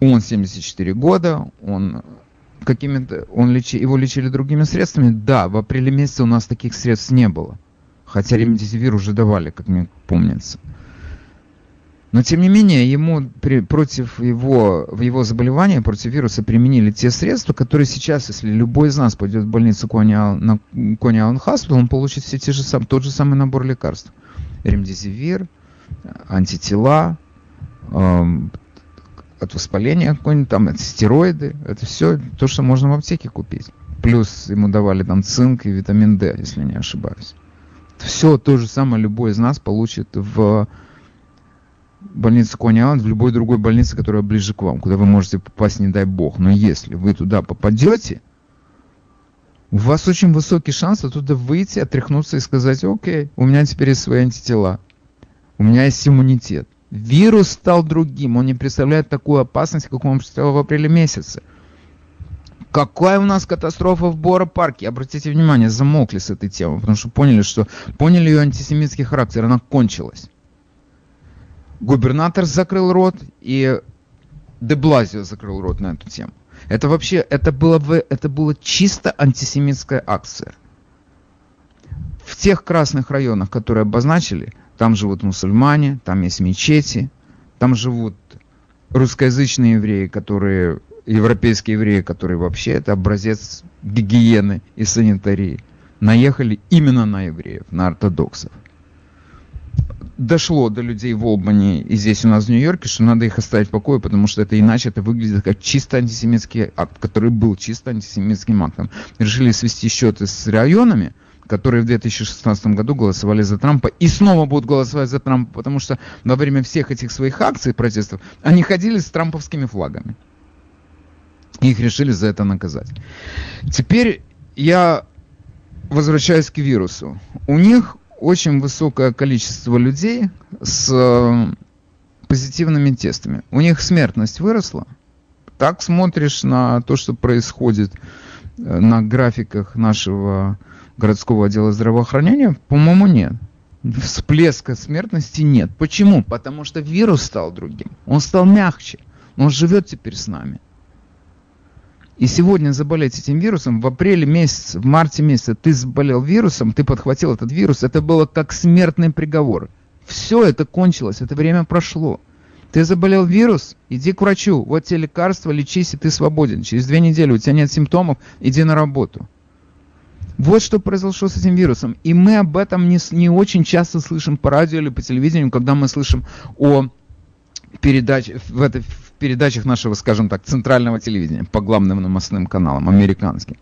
Он 74 года, он какими-то, он лечи, его лечили другими средствами. Да, в апреле месяце у нас таких средств не было. Хотя ремдисивир уже давали, как мне помнится. Но тем не менее, ему при, против его, в его заболевания, против вируса применили те средства, которые сейчас, если любой из нас пойдет в больницу Кони, на Аллен Hospital, он получит все те же сам, тот же самый набор лекарств. Ремдизивир, антитела, эм, от воспаления какой-нибудь, там, стероиды, это все то, что можно в аптеке купить. Плюс ему давали там цинк и витамин D, если не ошибаюсь. Все то же самое любой из нас получит в больница Кони в любой другой больнице, которая ближе к вам, куда вы можете попасть, не дай бог. Но если вы туда попадете, у вас очень высокий шанс оттуда выйти, отряхнуться и сказать, окей, у меня теперь есть свои антитела, у меня есть иммунитет. Вирус стал другим, он не представляет такую опасность, как он представлял в апреле месяце. Какая у нас катастрофа в Бора-парке? Обратите внимание, замокли с этой темой, потому что поняли, что поняли ее антисемитский характер, она кончилась губернатор закрыл рот, и Деблазио закрыл рот на эту тему. Это вообще, это было, это было чисто антисемитская акция. В тех красных районах, которые обозначили, там живут мусульмане, там есть мечети, там живут русскоязычные евреи, которые, европейские евреи, которые вообще это образец гигиены и санитарии, наехали именно на евреев, на ортодоксов дошло до людей в Олбани и здесь у нас в Нью-Йорке, что надо их оставить в покое, потому что это иначе это выглядит как чисто антисемитский акт, который был чисто антисемитским актом. Решили свести счеты с районами, которые в 2016 году голосовали за Трампа и снова будут голосовать за Трампа, потому что во время всех этих своих акций, протестов, они ходили с трамповскими флагами. Их решили за это наказать. Теперь я возвращаюсь к вирусу. У них очень высокое количество людей с э, позитивными тестами. У них смертность выросла. Так смотришь на то, что происходит э, на графиках нашего городского отдела здравоохранения, по-моему, нет. Всплеска смертности нет. Почему? Потому что вирус стал другим. Он стал мягче. Он живет теперь с нами. И сегодня заболеть этим вирусом, в апреле месяце, в марте месяце ты заболел вирусом, ты подхватил этот вирус, это было как смертный приговор. Все это кончилось, это время прошло. Ты заболел вирус, иди к врачу, вот тебе лекарство, лечись, и ты свободен. Через две недели у тебя нет симптомов, иди на работу. Вот что произошло с этим вирусом. И мы об этом не, не очень часто слышим по радио или по телевидению, когда мы слышим о передаче, в, этой, передачах нашего, скажем так, центрального телевидения по главным новостным каналам, американским.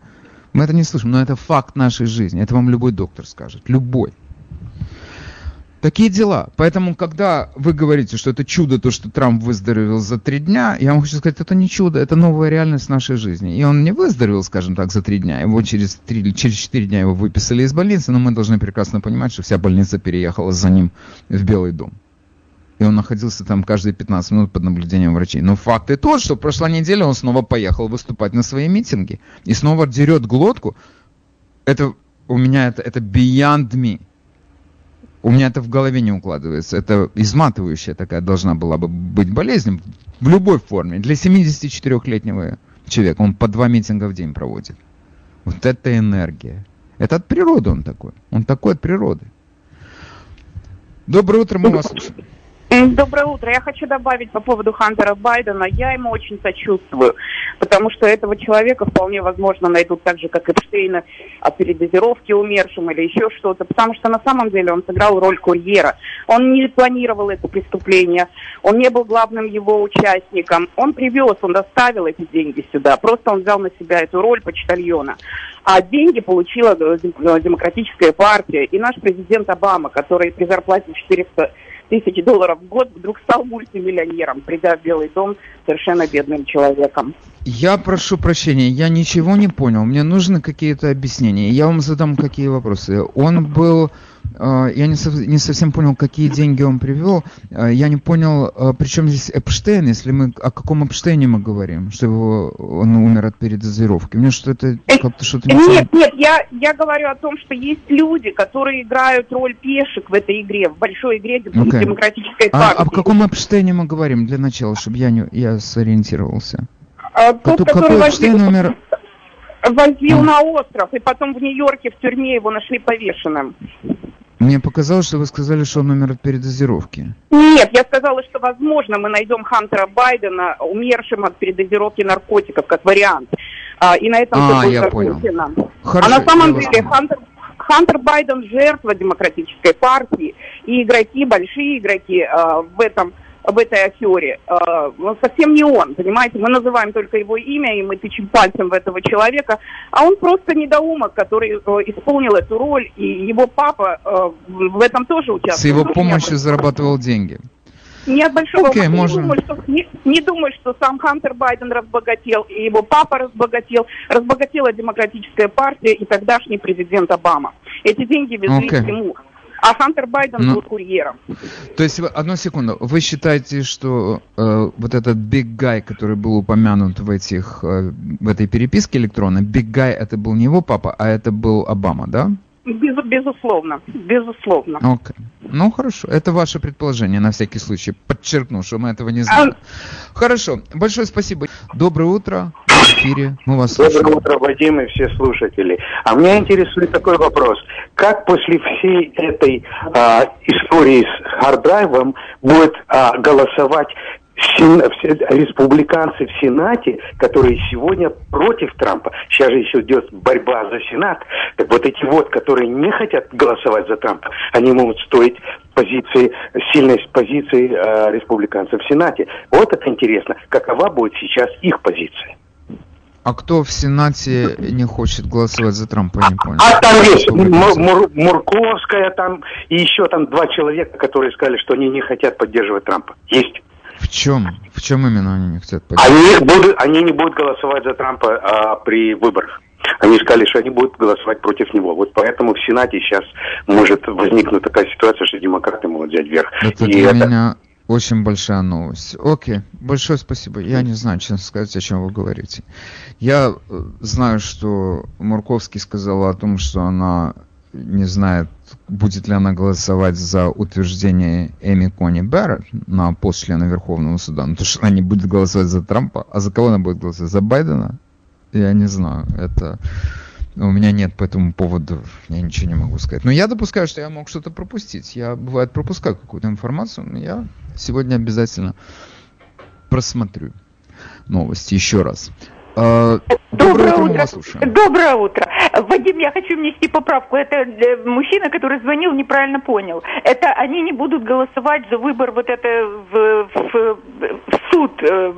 Мы это не слышим, но это факт нашей жизни. Это вам любой доктор скажет. Любой. Такие дела. Поэтому, когда вы говорите, что это чудо, то, что Трамп выздоровел за три дня, я вам хочу сказать, это не чудо, это новая реальность нашей жизни. И он не выздоровел, скажем так, за три дня. Его через, три, через четыре дня его выписали из больницы, но мы должны прекрасно понимать, что вся больница переехала за ним в Белый дом. И он находился там каждые 15 минут под наблюдением врачей. Но факт и тот, что прошла неделя он снова поехал выступать на свои митинги. И снова дерет глотку. Это у меня это, это beyond me. У меня это в голове не укладывается. Это изматывающая такая должна была бы быть болезнь в любой форме. Для 74-летнего человека он по два митинга в день проводит. Вот это энергия. Это от природы он такой. Он такой от природы. Доброе утро, мы вас слушаем. Доброе утро. Я хочу добавить по поводу Хантера Байдена. Я ему очень сочувствую, потому что этого человека вполне возможно найдут так же, как Эпштейна, о передозировке умершим или еще что-то, потому что на самом деле он сыграл роль курьера. Он не планировал это преступление, он не был главным его участником. Он привез, он доставил эти деньги сюда, просто он взял на себя эту роль почтальона. А деньги получила демократическая партия и наш президент Обама, который при зарплате 400 тысяч долларов в год, вдруг стал мультимиллионером, придя в Белый дом совершенно бедным человеком. Я прошу прощения, я ничего не понял. Мне нужны какие-то объяснения. Я вам задам какие вопросы. Он был я не, не совсем понял, какие деньги он привел. А, я не понял, а, при чем здесь Эпштейн, если мы о каком Эпштейне мы говорим, что его, он умер от передозировки. Мне что это э, как-то что-то не Нет, нет, я, я говорю о том, что есть люди, которые играют роль пешек в этой игре, в большой игре okay. демократической партии. А об каком Эпштейне мы говорим для начала, чтобы я, не, я сориентировался? А, тот, Кто, который какой Эпштейн умер? Возил на остров, и потом в Нью-Йорке в тюрьме его нашли повешенным. Мне показалось, что вы сказали, что он умер от передозировки. Нет, я сказала, что, возможно, мы найдем Хантера Байдена умершим от передозировки наркотиков, как вариант. А, и на этом а, я понял. Хорошо, а на самом деле Хантер, Хантер Байден жертва демократической партии, и игроки, большие игроки а, в этом об этой афере. Э, совсем не он, понимаете? Мы называем только его имя, и мы тычем пальцем в этого человека. А он просто недоумок, который э, исполнил эту роль, и его папа э, в этом тоже участвовал. С его помощью зарабатывал деньги. Нет большого okay, не, думаю, что, не, не думаю, что сам Хантер Байден разбогател, и его папа разбогател. Разбогатела демократическая партия и тогдашний президент Обама. Эти деньги везли okay. ему. А Хантер Байден ну, был курьером. То есть, одну секунду, вы считаете, что э, вот этот Big Guy, который был упомянут в, этих, э, в этой переписке электронной, Big Guy это был не его папа, а это был Обама, да? Без, безусловно, безусловно. Okay. Ну хорошо, это ваше предположение на всякий случай. Подчеркну, что мы этого не знаем. А... Хорошо, большое спасибо. Доброе утро, эфире, мы вас Доброе слушаем. утро, Вадим и все слушатели. А меня интересует такой вопрос. Как после всей этой а, истории с харддрайвом будет а, голосовать республиканцы в Сенате, которые сегодня против Трампа, сейчас же еще идет борьба за Сенат, так вот эти вот, которые не хотят голосовать за Трампа, они могут стоить позиции, сильной позиции э, республиканцев в Сенате. Вот это интересно, какова будет сейчас их позиция. А кто в Сенате не хочет голосовать за Трампа, я не понял. А там есть Мур- Мурковская там и еще там два человека, которые сказали, что они не хотят поддерживать Трампа. Есть. В чем? В чем именно они не хотят поддержать? Они, будут, они не будут голосовать за Трампа а, при выборах. Они сказали, что они будут голосовать против него. Вот поэтому в Сенате сейчас может возникнуть такая ситуация, что демократы могут взять верх. Это И для это- меня очень большая новость. Окей, большое спасибо. Я не знаю, честно сказать, о чем вы говорите. Я э, знаю, что Мурковский сказала о том, что она не знает, будет ли она голосовать за утверждение Эми Кони Барретт на пост члена Верховного суда. Ну, то, что она не будет голосовать за Трампа, а за кого она будет голосовать? За Байдена? Я не знаю. Это... У меня нет по этому поводу, я ничего не могу сказать. Но я допускаю, что я мог что-то пропустить. Я, бывает, пропускаю какую-то информацию, но я сегодня обязательно просмотрю новости еще раз. А, Доброе утро, мы вас слушаем. Доброе утро. Вадим, я хочу внести поправку. Это э, мужчина, который звонил, неправильно понял. Это они не будут голосовать за выбор вот это в, в- в суд э,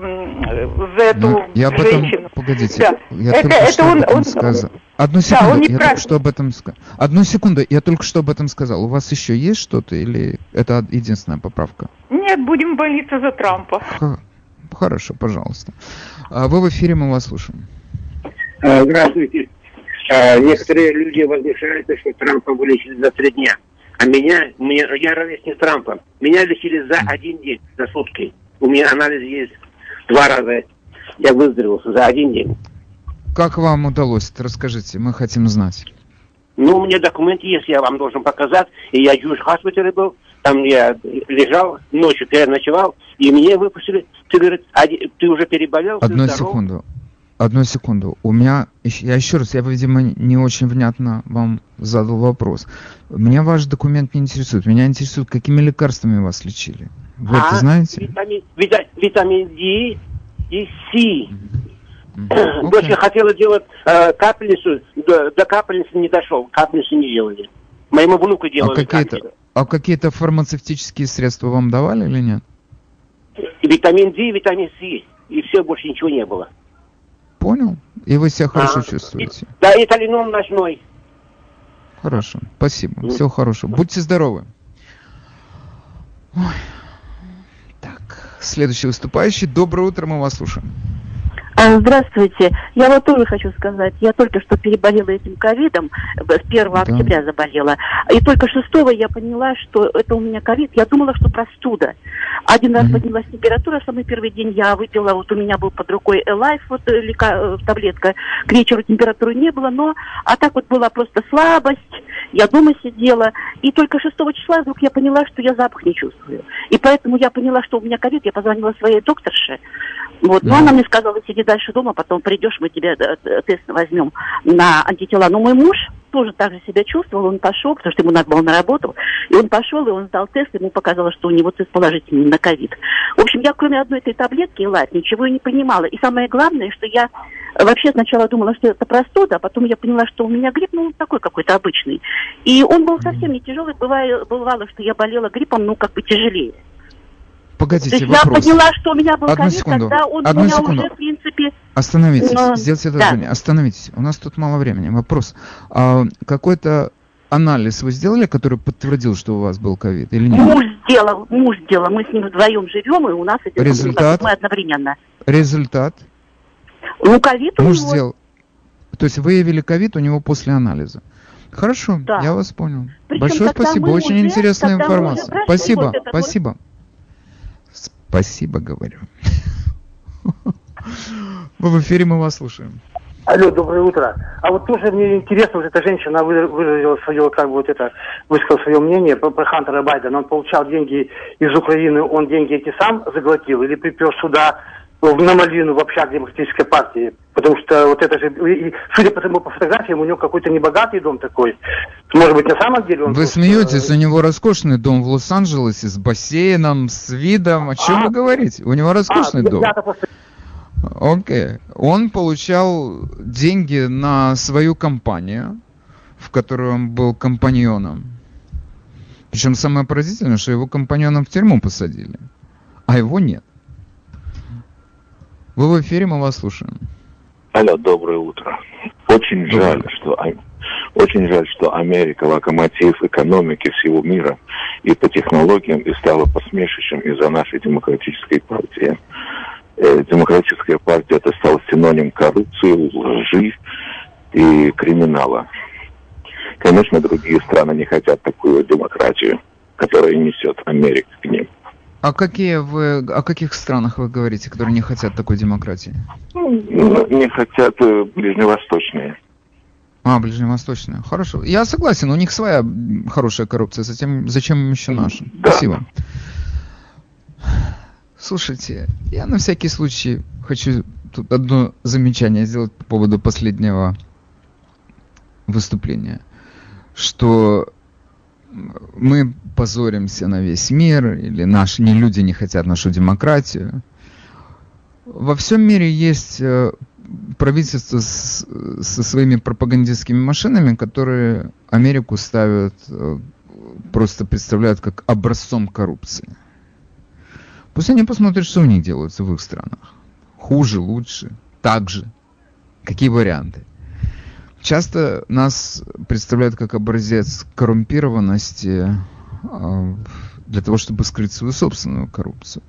за эту Ну, я об этом, женщину. погодите, Да. я Это- только это что он- об этом он- сказал. Одну Да, секунду, он не я только что об этом сказал. Одну секунду, я только что об этом сказал. У вас еще есть что-то или это единственная поправка? Нет, будем молиться за Трампа. Х- Хорошо, пожалуйста. А Вы в эфире, мы вас слушаем. А, Здравствуйте. А, Некоторые люди возмущаются, что Трампа вылечили за три дня. А меня, мне, я ровесник Трампа, меня лечили за один день, за сутки. У меня анализ есть два раза. Я выздоровел за один день. Как вам удалось это? Расскажите, мы хотим знать. Ну, у меня документы есть, я вам должен показать. И я в Юж был, там я лежал, ночью переночевал, и мне выпустили. Ты, говорит, «Ади- ты уже переболел, ты Одну здоров». секунду. Одну секунду. У меня, я еще раз, я, видимо, не очень внятно вам задал вопрос. Меня ваш документ не интересует. Меня интересует, какими лекарствами вас лечили. Вы это А, знаете? Витамин, вита- витамин D и С. Мгм. Дочка хотела делать э, капельницу, до, до капельницы не дошел, капельницу не делали. Моему внуку А делали какие-то, капельницу. А какие-то фармацевтические средства вам давали или нет? Витамин D, витамин С. И все, больше ничего не было. Понял? И вы себя хорошо А, чувствуете. и- Да, и талином ночной. Хорошо. Спасибо. Всего хорошего. Будьте здоровы. Ой. Так, следующий выступающий. Доброе утро, мы вас слушаем. А, Здравствуйте. Я вот тоже хочу сказать, я только что переболела этим ковидом, э, с 1 октября заболела. И только 6 я поняла, что это у меня ковид. Я думала, что простуда. Один раз поднялась температура, самый первый день я выпила, вот у меня был под рукой Элайф, вот э, лека- э, таблетка. К вечеру температуры не было, но а так вот была просто слабость. Я дома сидела, и только 6 числа вдруг я поняла, что я запах не чувствую. И поэтому я поняла, что у меня ковид, я позвонила своей докторше. Вот, но Мгм. она мне сказала, сиди дальше дома, потом придешь, мы тебе э, э, тест возьмем на антитела. Но мой муж тоже так же себя чувствовал, он пошел, потому что ему надо было на работу, и он пошел, и он сдал тест, ему показалось, что у него тест положительный на ковид. В общем, я кроме одной этой таблетки, лайф, ничего и не понимала. И самое главное, что я э, вообще сначала думала, что это простуда, а потом я поняла, что у меня грипп, ну, такой какой-то обычный. И он был совсем не тяжелый, бывало, бывало, что я болела гриппом, ну, как бы тяжелее. То Погодите, есть я вопрос. поняла, что у меня был Одну ковид, секунду. когда он Одну у меня секунду. уже, в принципе, Остановитесь, Но- сделайте да. одолжение. Остановитесь. У нас тут мало времени. Вопрос. А какой-то анализ вы сделали, который подтвердил, что у вас был ковид или нет? Муж сделал, муж сделал, мы с ним вдвоем живем, и у нас эти Результат? мы одновременно. Результат? Ну, ковид у Муж него. сделал. То есть выявили ковид у него после анализа. Хорошо, Да. я вас понял. Причем Большое тогда спасибо, очень уже- интересная тогда информация. Спасибо, вот это вот. Спасибо. Говорю. Вы в эфире, мы вас слушаем. Алло, доброе утро. А вот тоже мне интересно, вот эта женщина вы- выразила свое, как бы вот это, высказала свое мнение про, про Хантера Байдена. Он получал деньги из Украины, он деньги эти сам заглотил или припер сюда на Мальвину в общак демократической партии? Потому что вот это же, и- судя по тому, по фотографиям, у него какой-то небогатый дом такой. Может быть, на самом деле он... Вы просто- смеетесь, у него роскошный дом в Лос-Анджелесе с бассейном, с видом. О чем А. вы говорите? У него роскошный А, дом. просто Окей. Он получал деньги на свою компанию, в которой он был компаньоном. Причем самое поразительное, что его компаньона в тюрьму посадили, а его нет. Вы в эфире, мы вас слушаем. Алло, доброе утро. Очень жаль, что очень жаль, что Америка локомотив экономики всего мира и по технологиям и стала посмешищем из-за нашей демократической партии. Э, демократическая партия это стал синоним коррупции, лжи и криминала. Конечно, другие страны не хотят такую демократию, которая несет Америка к ним. А какие вы, о каких странах вы говорите, которые не хотят такой демократии? Ну, не хотят э, ближневосточные. А, ближневосточные. Хорошо. Я согласен, у них своя хорошая коррупция, затем зачем им еще наша? Да. Спасибо. Слушайте, я на всякий случай хочу тут одно замечание сделать по поводу последнего выступления. Что мы позоримся на весь мир, или наши не люди не хотят нашу демократию. Во всем мире есть э, правительство с, со своими пропагандистскими машинами, которые Америку ставят, э, просто представляют как образцом коррупции. Пусть они посмотрят, что у них делается в их странах. Хуже, лучше, так же. Какие варианты? Часто нас представляют как образец коррумпированности а, для того, чтобы скрыть свою собственную коррупцию.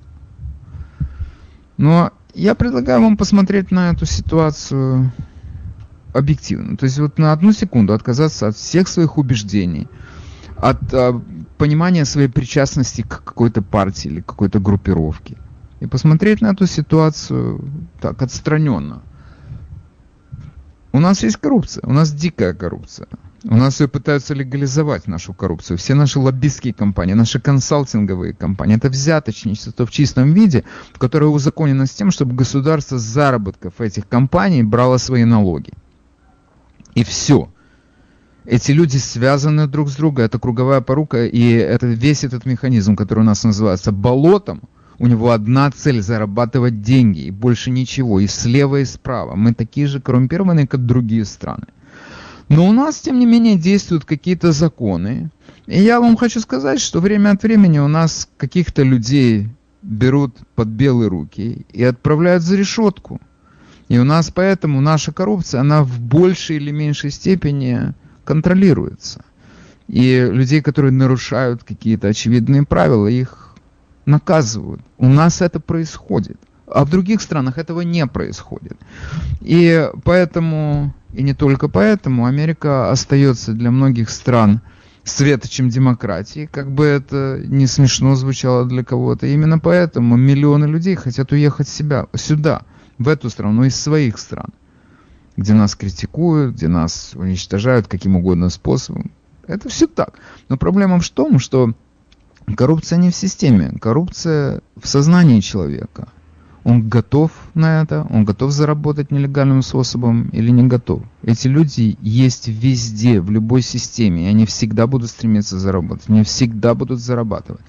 Но я предлагаю вам посмотреть на эту ситуацию объективно. То есть вот на одну секунду отказаться от всех своих убеждений, от а, понимания своей причастности к какой-то партии или какой-то группировке. И посмотреть на эту ситуацию так отстраненно – у нас есть коррупция, у нас дикая коррупция. У нас ее пытаются легализовать, нашу коррупцию. Все наши лоббистские компании, наши консалтинговые компании. Это взяточничество в чистом виде, которое узаконено с тем, чтобы государство с заработков этих компаний брало свои налоги. И все. Эти люди связаны друг с другом, это круговая порука, и это весь этот механизм, который у нас называется болотом, у него одна цель – зарабатывать деньги, и больше ничего, и слева, и справа. Мы такие же коррумпированные, как другие страны. Но у нас, тем не менее, действуют какие-то законы. И я вам хочу сказать, что время от времени у нас каких-то людей берут под белые руки и отправляют за решетку. И у нас поэтому наша коррупция, она в большей или меньшей степени контролируется. И людей, которые нарушают какие-то очевидные правила, их наказывают. У нас это происходит. А в других странах этого не происходит. И поэтому, и не только поэтому, Америка остается для многих стран светочем демократии, как бы это не смешно звучало для кого-то. Именно поэтому миллионы людей хотят уехать себя, сюда, в эту страну, из своих стран, где нас критикуют, где нас уничтожают каким угодно способом. Это все так. Но проблема в том, что Коррупция не в системе, коррупция в сознании человека. Он готов на это, он готов заработать нелегальным способом или не готов. Эти люди есть везде, в любой системе, и они всегда будут стремиться заработать, они всегда будут зарабатывать.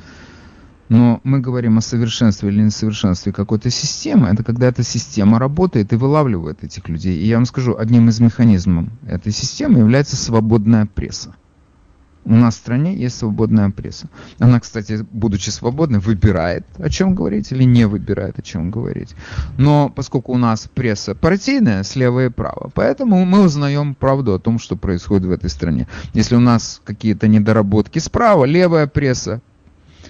Но мы говорим о совершенстве или несовершенстве какой-то системы. Это когда эта система работает и вылавливает этих людей. И я вам скажу, одним из механизмов этой системы является свободная пресса. У нас в стране есть свободная пресса. Она, кстати, будучи свободной, выбирает, о чем говорить, или не выбирает, о чем говорить. Но поскольку у нас пресса партийная, слева и право, поэтому мы узнаем правду о том, что происходит в этой стране. Если у нас какие-то недоработки справа, левая пресса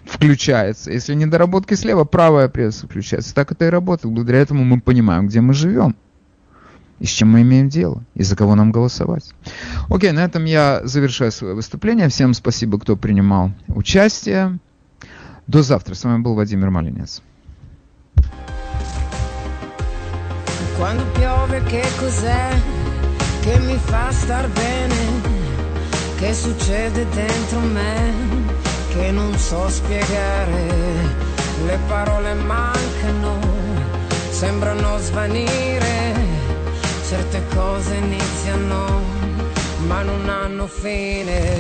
включается. Если недоработки слева, правая пресса включается. Так это и работает. Благодаря этому мы понимаем, где мы живем и с чем мы имеем дело, и за кого нам голосовать. Окей, на этом я завершаю свое выступление. Всем спасибо, кто принимал участие. До завтра. С вами был Владимир Малинец. Quando piove che cos'è che mi fa star bene? Che succede dentro me che non so spiegare? Le parole mancano, sembrano svanire Certe cose iniziano ma non hanno fine.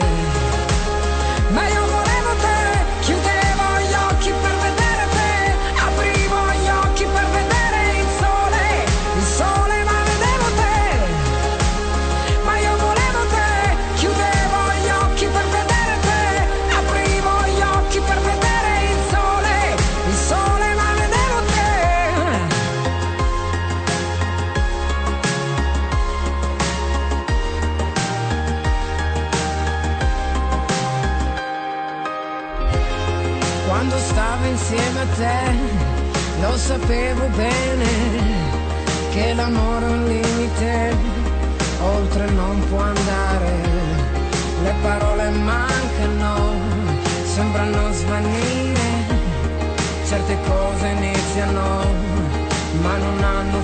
Ma io te, lo sapevo bene che l'amore è un limite, oltre non può andare, le parole mancano, sembrano svanire, certe cose iniziano, ma non hanno